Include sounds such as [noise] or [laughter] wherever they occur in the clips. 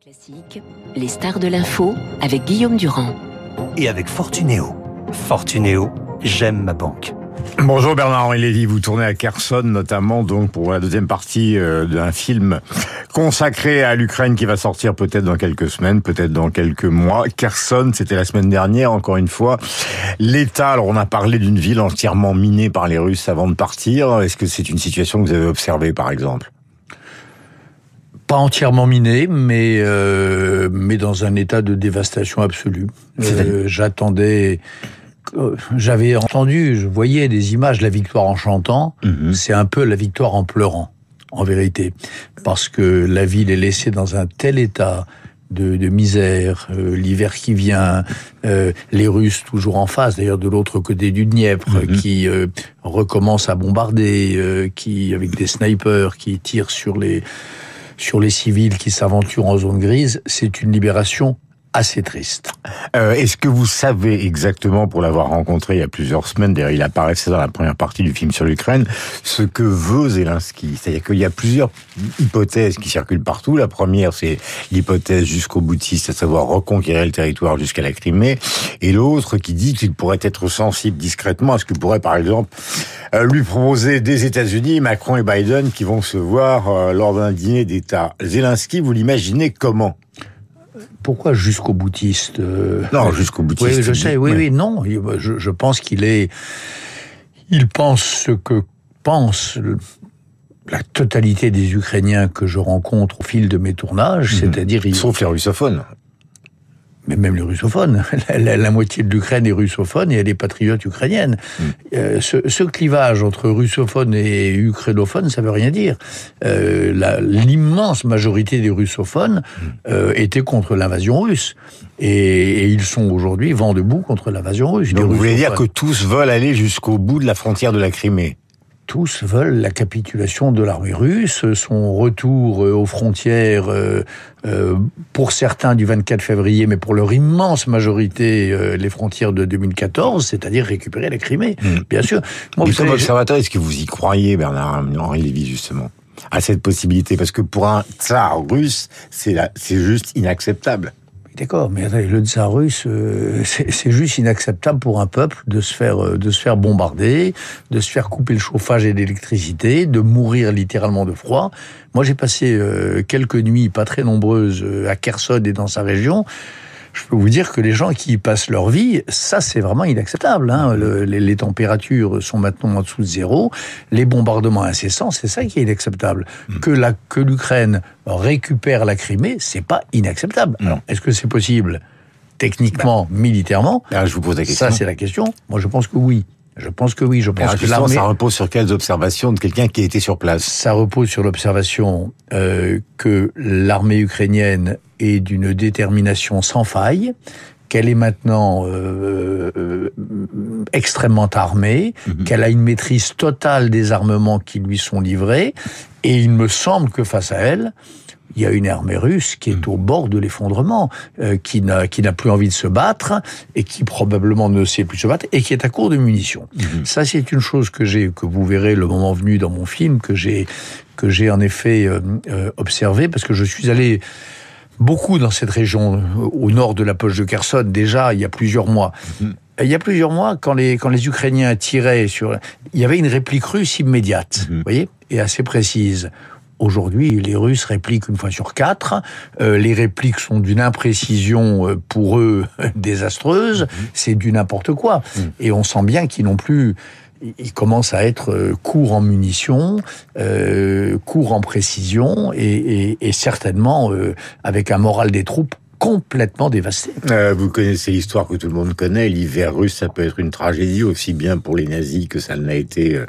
Classique, les stars de l'info avec Guillaume Durand. Et avec Fortunéo. Fortunéo, j'aime ma banque. Bonjour Bernard-Henri Lévy, vous tournez à Kherson notamment donc pour la deuxième partie euh, d'un film consacré à l'Ukraine qui va sortir peut-être dans quelques semaines, peut-être dans quelques mois. Kherson, c'était la semaine dernière, encore une fois. L'État, alors on a parlé d'une ville entièrement minée par les Russes avant de partir. Est-ce que c'est une situation que vous avez observée par exemple? Pas entièrement miné, mais euh, mais dans un état de dévastation absolue. Euh, J'attendais, euh, j'avais entendu, je voyais des images la victoire en chantant. Mhm. C'est un peu la victoire en pleurant, en vérité, parce que la ville est laissée dans un tel état. De, de misère, euh, l'hiver qui vient, euh, les Russes toujours en face, d'ailleurs de l'autre côté du Dniepr, mhm. qui recommencent à bombarder, qui avec des snipers qui tirent sur les sur les civils qui s'aventurent en zone grise, c'est une libération assez triste. Euh, Est-ce que vous savez exactement, pour l'avoir rencontré il y a plusieurs semaines, d'ailleurs il apparaissait dans la première partie du film sur l'Ukraine, ce que veut Zelensky? C'est-à-dire qu'il y a plusieurs hypothèses qui circulent partout. La première, c'est l'hypothèse jusqu'au boutiste, à savoir reconquérir le territoire jusqu'à la Crimée, et l'autre qui dit qu'il pourrait être sensible discrètement à ce que pourrait, par exemple, euh, lui proposer des États-Unis, Macron et Biden, qui vont se voir euh, lors d'un dîner d'État. Zelensky, vous l'imaginez comment? Pourquoi jusqu'au boutiste euh, Non, jusqu'au boutiste. Oui, je sais, oui, oui, non. Je, je, pense qu'il est. Il pense ce que pense la totalité des Ukrainiens que je rencontre au fil de mes tournages, mhm. c'est-à-dire... Sauf les russophones mais même les russophones. [laughs] La, moitié de l'Ukraine est russophone et elle est patriote ukrainienne. Mm. Euh, ce, clivage entre russophone et ukrainophone, ça veut rien dire. Euh, L'immense majorité des russophones mm. euh, étaient contre l'invasion russe. Et, et, ils sont aujourd'hui vent debout contre l'invasion russe. Donc vous voulez dire que tous veulent aller jusqu'au bout de la frontière de la Crimée? Tous veulent la capitulation de l'armée russe, son retour euh, aux frontières, euh, euh, pour certains du 24 février, mais pour leur immense majorité, les frontières de 2014, c'est-à-dire récupérer la Crimée, hmm. bien sûr. Moi, vous comme observateur, est-ce que vous y croyez, Bernard-Henri Lévy, justement à cette possibilité? Parce que pour un tsar russe, c'est juste inacceptable. D'accord, mais le tsar russe, euh, [laughs] c'est juste inacceptable pour un peuple de se faire euh, de se faire bombarder, de se faire couper le chauffage et l'électricité, de mourir littéralement de froid. Moi, j'ai passé euh, quelques nuits, pas très nombreuses, à Kherson et dans sa région je peux vous dire que les gens qui y passent leur vie, ça c'est vraiment inacceptable. Hein. les, températures sont maintenant en dessous de zéro, les bombardements incessants, c'est ça qui est inacceptable. Mm. Que la que l'Ukraine récupère la Crimée, c'est pas inacceptable. Mm. Alors, est-ce que c'est possible techniquement, bah. militairement? Ah, Je vous pose la question. Ça c'est la question. Moi je pense que oui. Je pense que oui. Je pense que l'armée. Ça repose sur quelles observations de quelqu'un qui a été sur place? Ça repose sur l'observation euh, que l'armée ukrainienne est d'une détermination sans faille, qu'elle est maintenant euh, euh, extrêmement armée, mhm. qu'elle a une maîtrise totale des armements qui lui sont livrés, et il me semble que face à elle, il y a une armée russe qui est hmm. au bord de l'effondrement, euh, qui n'a qui n'a plus envie de se battre et qui probablement ne sait plus se battre et qui est à court de munitions. Hmm. Ça, c'est une chose que j'ai que vous verrez le moment venu dans mon film que j'ai que j'ai en effet euh, euh, observé parce que je suis allé beaucoup dans cette région au nord de la poche de Kherson déjà il y a plusieurs mois. Hmm. Il y a plusieurs mois, quand les, quand les Ukrainiens tiraient sur... Il y avait une réplique russe immédiate, vous voyez, et assez précise. Aujourd'hui, les Russes répliquent une fois sur quatre. Euh, les répliques sont d'une imprécision euh, pour eux [laughs] désastreuse. Mhm. C'est du n'importe quoi. Mhm. Et on sent bien qu'ils n'ont plus ils commencent à être euh, courts en munitions, euh, courts en précision et, et, et certainement euh, avec un moral des troupes complètement dévasté. Euh, vous connaissez l'histoire que tout le monde connaît. L'hiver russe, ça peut être une tragédie aussi bien pour les nazis que ça l'a été euh,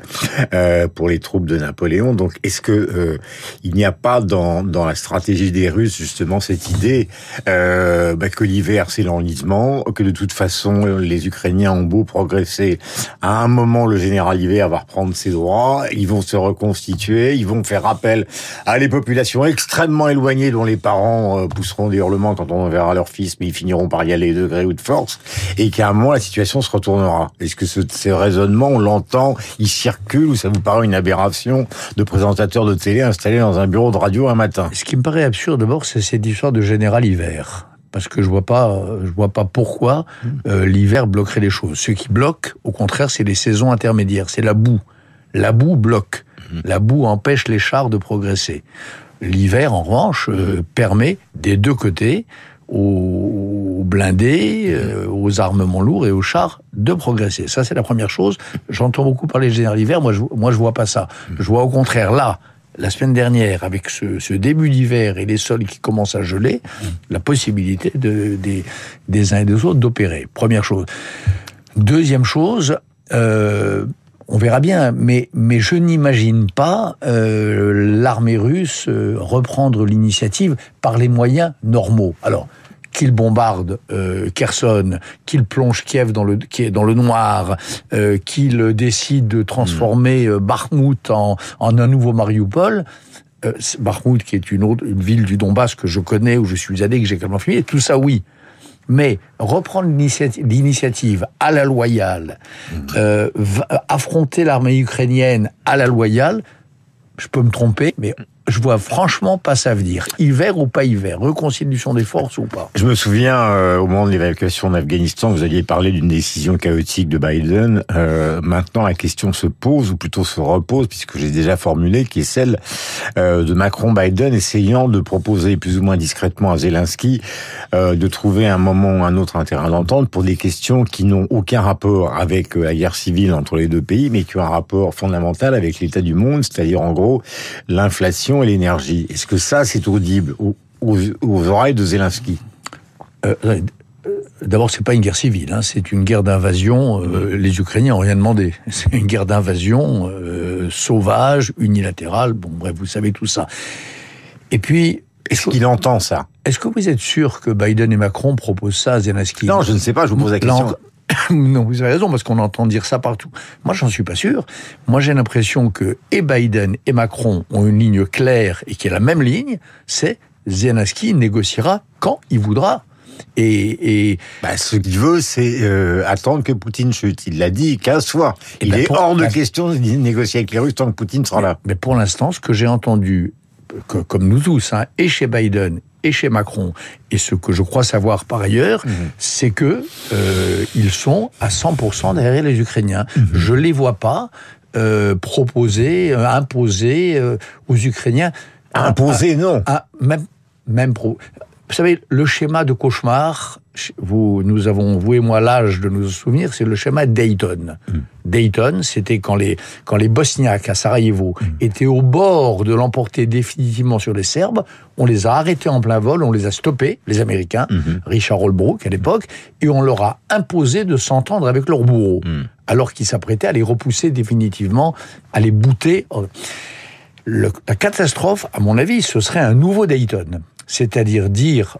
euh, pour les troupes de Napoléon. Donc, est-ce que euh, il n'y a pas dans, dans la stratégie des Russes justement cette idée euh, bah, que l'hiver c'est l'enlisement, que de toute façon les Ukrainiens ont beau progresser, à un moment le général hiver va reprendre ses droits, ils vont se reconstituer, ils vont faire appel à les populations extrêmement éloignées dont les parents pousseront des hurlements quand on on verra leur fils, mais ils finiront par y aller de gré ou de force, et qu'à un moment la situation se retournera. Est-ce que ce, ces raisonnements, on l'entend, ils circulent, ou ça vous paraît une aberration de présentateur de télé installé dans un bureau de radio un matin? Ce qui me paraît absurde d'abord, c'est cette histoire de général hiver parce que je vois pas, je vois pas pourquoi euh, l'hiver bloquerait les choses. Ce qui bloque, au contraire, c'est les saisons intermédiaires, c'est la boue. La boue bloque. La boue empêche les chars de progresser. L'hiver, en revanche, euh, permet des deux côtés aux blindés, euh, aux armements lourds et aux chars de progresser. Ça, c'est la première chose. J'entends beaucoup parler général hiver. Moi, je, moi, je vois pas ça. Je vois au contraire là la semaine dernière, avec ce, début d'hiver et les sols qui commencent à geler, la possibilité de, des, uns et des autres d'opérer. Première chose. Deuxième chose, euh, on verra bien, mais, mais je n'imagine pas euh, l'armée russe euh, reprendre l'initiative par les moyens normaux. Alors, qu'il bombarde euh, Kherson, qu'il plonge Kiev dans le, dans le noir, qu'il décide de transformer Bakhmut en, en un nouveau Mariupol, Bakhmut qui est une, autre, une ville du Donbass que je connais, où je suis allé, que j'ai également filmé, tout ça oui. Mais reprendre l'initiative à la loyale, hmm. euh, affronter l'armée ukrainienne à la loyale, je peux me tromper, mais je vois franchement pas ça venir. Hiver ou pas hiver, reconstitution des forces ou pas. Je me souviens euh, au moment de l'évacuation d'Afghanistan, vous aviez parlé d'une décision chaotique de Biden. Euh, maintenant, la question se pose, ou plutôt se repose, puisque j'ai déjà formulé, qui est celle euh, de Macron-Biden essayant de proposer plus ou moins discrètement à Zelensky de trouver un moment ou un autre un terrain d'entente pour des questions qui n'ont aucun rapport avec la guerre civile entre les deux pays, mais qui ont un rapport fondamental avec l'état du monde, c'est-à-dire en gros l'inflation et l'énergie. Est-ce que ça, c'est audible aux, aux, oreilles de Zelensky? Euh, euh, D'abord, c'est pas une guerre civile, hein, c'est une guerre d'invasion. Euh, les Ukrainiens ont rien demandé. [laughs] C'est une guerre d'invasion sauvage, unilatérale. Bon, bref, vous savez tout ça. Et puis, est-ce qu'il entend ça? Est-ce que vous êtes sûr que Biden et Macron proposent ça à Zelensky? Non, je ne sais pas. Je vous pose la question. [laughs] non, vous avez raison, parce qu'on entend dire ça partout. Moi, j'en suis pas sûr. Moi, j'ai l'impression que et Biden et Macron ont une ligne claire et qui est la même ligne, c'est Zelensky négociera quand il voudra. Et, et bah, ce qu'il veut, c'est euh, attendre que Poutine chute. Il l'a dit 15 fois. Il ben, est hors de question de négocier avec les Russes tant que Poutine sera là. Mais pour l'instant, ce que j'ai entendu, comme nous tous, hein, et chez Biden et chez Macron. Et ce que je crois savoir par ailleurs, mhm. c'est que euh, ils sont à 100% derrière les Ukrainiens. Mhm. Je les vois pas euh, proposer, euh, imposer aux Ukrainiens. Imposer, non. même, même pro. Vous savez, le schéma de cauchemar vous, nous avons, vous et moi, l'âge de nous souvenir, c'est le schéma Dayton. Mm. Dayton, c'était quand les, quand les Bosniaques à Sarajevo mm. étaient au bord de l'emporter définitivement sur les Serbes, on les a arrêtés en plein vol, on les a stoppés, les Américains, mm-hmm. Richard Holbrooke à l'époque, et on leur a imposé de s'entendre avec leurs bourreaux, mm. alors qu'ils s'apprêtaient à les repousser définitivement, à les bouter. la catastrophe, à mon avis, ce serait un nouveau Dayton. C'est-à-dire dire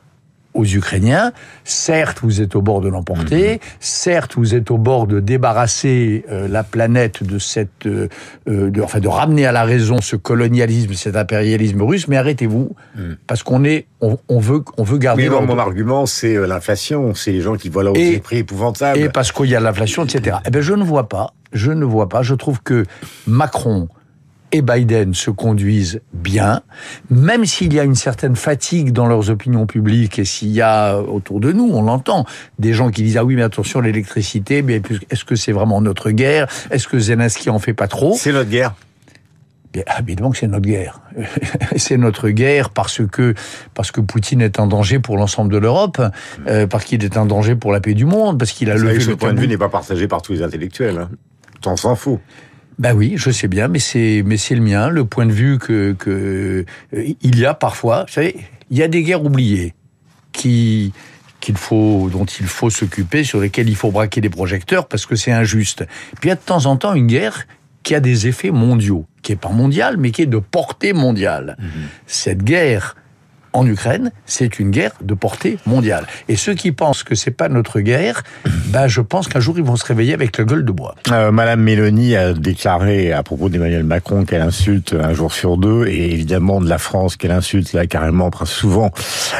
aux Ukrainiens, certes vous êtes au bord de l'emporter, mhm. certes vous êtes au bord de débarrasser euh, la planète de cette, euh, euh, de, enfin de ramener à la raison ce colonialisme, cet impérialisme russe, mais arrêtez-vous mhm. parce qu'on est, on, veut, on veut garder. Mais mon argument c'est l'inflation, c'est les gens qui voient là des prix épouvantables. Et parce qu'il y a l'inflation, etc. Eh ben je ne vois pas, je ne vois pas. Je trouve que Macron et Biden se conduisent bien, même s'il y a une certaine fatigue dans leurs opinions publiques et s'il y a autour de nous, on l'entend, des gens qui disent ah oui mais attention l'électricité, mais est-ce que c'est vraiment notre guerre? Est-ce que Zelensky en fait pas trop? C'est notre guerre. Bien, évidemment que c'est notre guerre. [laughs] c'est notre guerre parce que parce que Poutine est un danger pour l'ensemble de l'Europe, euh, parce qu'il est un danger pour la paix du monde, parce qu'il a levé. Ce point de vue n'est pas partagé par tous les intellectuels. Hein. T'en s'en fous. Ben oui, je sais bien, mais c'est mais c'est le mien, le point de vue que que euh, il y a parfois. Vous savez, il y a des guerres oubliées qui qu'il faut dont il faut s'occuper, sur lesquelles il faut braquer des projecteurs parce que c'est injuste. Puis il y a de temps en temps une guerre qui a des effets mondiaux, qui est pas mondiale, mais qui est de portée mondiale. Mhm. Cette guerre en Ukraine, c'est une guerre de portée mondiale. Et ceux qui pensent que c'est pas notre guerre, [clears throat] ben je pense qu'un jour ils vont se réveiller avec la gueule de bois. Euh, Madame Mélanie a déclaré à propos d'Emmanuel Macron qu'elle insulte un jour sur deux, et évidemment de la France qu'elle insulte là carrément souvent,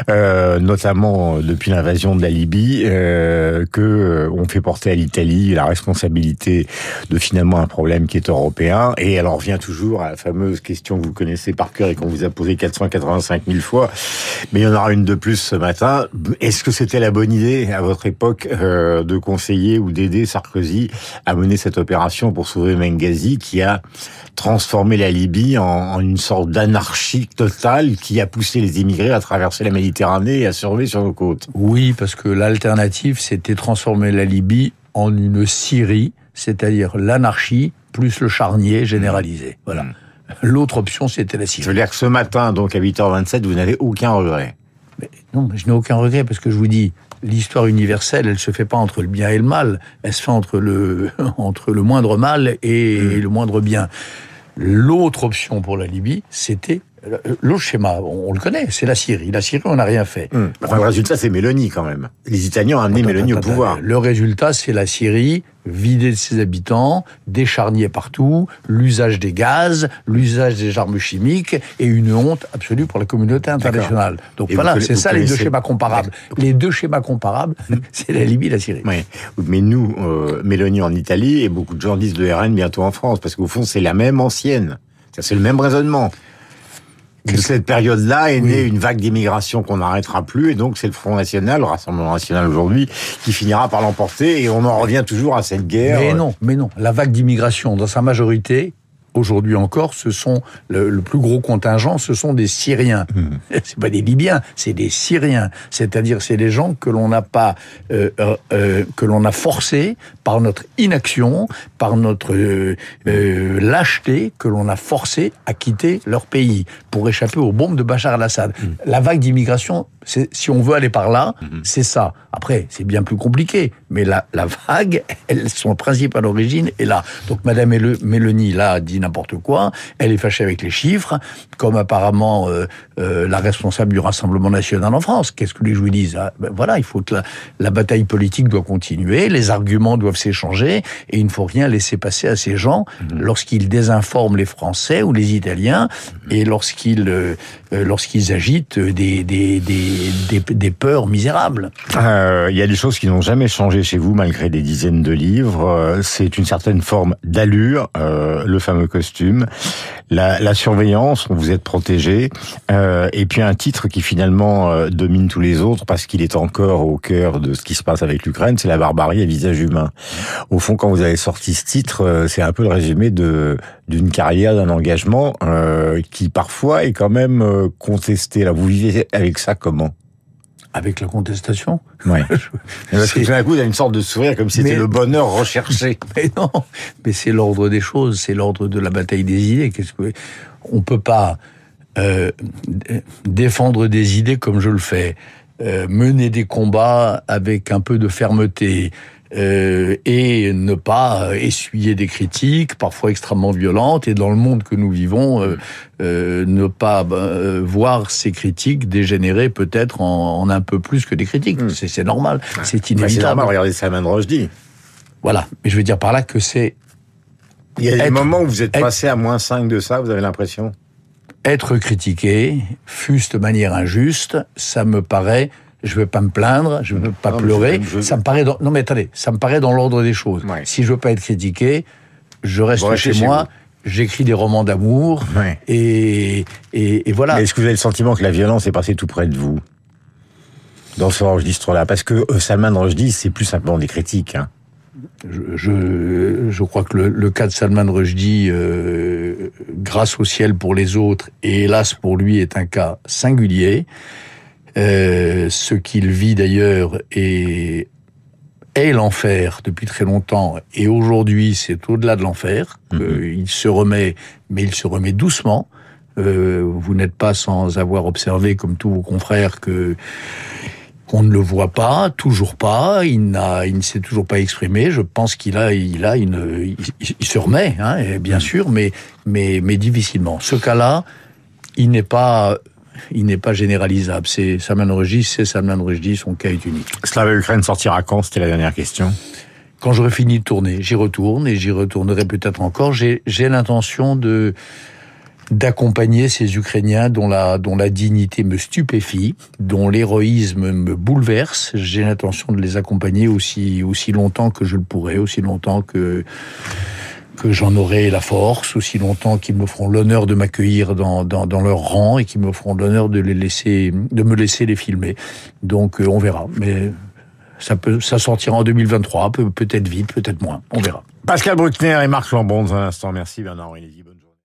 euh, notamment depuis l'invasion de la Libye, euh, que euh, on fait porter à l'Italie la responsabilité de finalement un problème qui est européen. Et elle en revient toujours à la fameuse question que vous connaissez par cœur et qu'on vous a posée 485 000 fois mais il y en aura une de plus ce matin. Est-ce que c'était la bonne idée à votre époque euh, de conseiller ou d'aider Sarkozy à mener cette opération pour sauver Benghazi qui a transformé la Libye en, une sorte d'anarchie totale qui a poussé les immigrés à traverser la Méditerranée et à surveiller sur nos côtes? Oui, parce que l'alternative, c'était transformer la Libye en une Syrie, c'est-à-dire l'anarchie plus le charnier généralisé. Voilà. Hmm. L'autre option, c'était la Syrie. Je veux dire que ce matin, donc à 8h27, vous n'avez aucun regret mais Non, je n'ai aucun regret parce que je vous dis, l'histoire universelle, elle se fait pas entre le bien et le mal, elle se fait entre le, [laughs] entre le moindre mal et mmh. le moindre bien. L'autre option pour la Libye, c'était L'autre schéma, on, le connaît, c'est la Syrie. La Syrie, on n'a rien fait. Hum. le résultat, c'est Mélanie quand même. Les Italiens ont amené Mélanie au pouvoir. Le résultat, c'est la Syrie vidée de ses habitants, des charniers partout, l'usage des gaz, l'usage des armes chimiques et une honte absolue pour la communauté internationale. Donc voilà, c'est ça les deux schémas comparables. Les deux schémas comparables, c'est la Libye et la Syrie. Oui. Mais nous, euh, Mélanie en Italie et beaucoup de gens disent de RN bientôt en France, parce qu'au fond, c'est la même ancienne. C'est le même raisonnement de cette période-là est née une vague d'immigration qu'on n'arrêtera plus, et donc c'est le Front National, le Rassemblement National aujourd'hui, qui finira par l'emporter, et on en revient toujours à cette guerre. Mais non, mais non, la vague d'immigration, dans sa majorité, aujourd'hui encore, ce sont le, plus gros contingent, ce sont des Syriens. Ce hmm. [laughs] C'est pas des Libyens, c'est des Syriens. C'est-à-dire, c'est des gens que l'on n'a pas, euh, euh, euh, que l'on a forcés par notre inaction, par notre lâcheté, que l'on a forcé à quitter leur pays pour échapper aux bombes de Bachar al-Assad. Hmm. La vague d'immigration, si on veut aller par là, hmm. c'est ça. Après, c'est bien plus compliqué, mais la, la vague, [laughs] elle, son principe à l'origine est là. Donc, Madame Mélanie, là, dit n'importe quoi. Elle est fâchée avec les chiffres, comme apparemment euh, euh, la responsable du Rassemblement national en France. Qu'est-ce que les joueurs disent ah, ben Voilà, il faut que la, bataille politique doit continuer, les arguments doivent s'échanger, et il ne faut rien laisser passer à ces gens mhm. lorsqu'ils désinforment les Français ou les Italiens, mhm. et lorsqu'ils euh, lorsqu'ils agitent des, des, des, des, peurs misérables. Il y a des choses qui n'ont jamais changé chez vous, malgré des dizaines de livres. C'est une certaine forme d'allure, le fameux costume, la, la surveillance, vous êtes protégé, euh, et puis un titre qui finalement euh, domine tous les autres parce qu'il est encore au cœur de ce qui se passe avec l'Ukraine, c'est la barbarie à visage humain. Au fond, quand vous avez sorti ce titre, euh, c'est un peu le résumé de d'une carrière, d'un engagement euh, qui parfois est quand même euh, contesté. Là, vous vivez avec ça comment? Avec la contestation. Ouais. [laughs] Parce que tout d'un coup, il y a une sorte de sourire comme si c'était le bonheur recherché. [laughs] Mais non, mais c'est l'ordre des choses, c'est l'ordre de la bataille des idées. Qu'est-ce que on peut pas euh, défendre des idées comme je le fais, euh, mener des combats avec un peu de fermeté, euh, et ne pas essuyer des critiques, parfois extrêmement violentes, et dans le monde que nous vivons, euh, euh, ne pas bah, voir ces critiques dégénérer peut-être en, en, un peu plus que des critiques. Hmm. C'est normal, c'est inévitable. c'est normal, regardez Salman Rushdie. Voilà, mais je veux dire par là que c'est... Il y a des moments où vous êtes passé à moins 5 de ça, vous avez l'impression? Être critiqué, fût de manière injuste, ça me paraît je veux pas me plaindre, je veux pas pleurer. Ça me paraît dans... non mais attendez, ça me paraît dans l'ordre des choses. Si je veux pas être critiqué, je reste chez, moi. J'écris des romans d'amour et, et, voilà. Est-ce que vous avez le sentiment que la violence est passée tout près de vous? Dans ce registre-là Parce que euh, Salman Rushdie, c'est plus simplement des critiques. Hein. Je, je, crois que le, cas de Salman Rushdie, euh, grâce au ciel pour les autres et hélas pour lui, est un cas singulier. Euh, ce qu'il vit d'ailleurs est, est l'enfer depuis très longtemps, et aujourd'hui c'est au-delà de l'enfer. Mhm. Il se remet, mais il se remet doucement. Euh, vous n'êtes pas sans avoir observé, comme tous vos confrères, que on ne le voit pas, toujours pas. Il n'a, il ne s'est toujours pas exprimé. Je pense qu'il a, il a une, il, se remet, hein, bien mhm. sûr, mais, mais, mais difficilement. Ce cas-là, il n'est pas il n'est pas généralisable. C'est Salman Rushdie, c'est Salman Rushdie, son cas est unique. Slava Ukraine sortira quand? C'était la dernière question. Quand j'aurai fini de tourner, j'y retourne et j'y retournerai peut-être encore. J'ai l'intention de d'accompagner ces Ukrainiens dont la, dont la dignité me stupéfie, dont l'héroïsme me bouleverse. J'ai l'intention de les accompagner aussi, aussi longtemps que je le pourrai, aussi longtemps que, que j'en aurai la force, aussi longtemps qu'ils me feront l'honneur de m'accueillir dans, leur rang et qu'ils me feront l'honneur de me laisser les filmer. Donc, euh, on verra. Mais ça peut, ça sortira en 2023, peut, peut-être vite, peut-être moins. On verra. Pascal Bruckner et Marc Lambon un instant. Merci Bernard Bonne journée.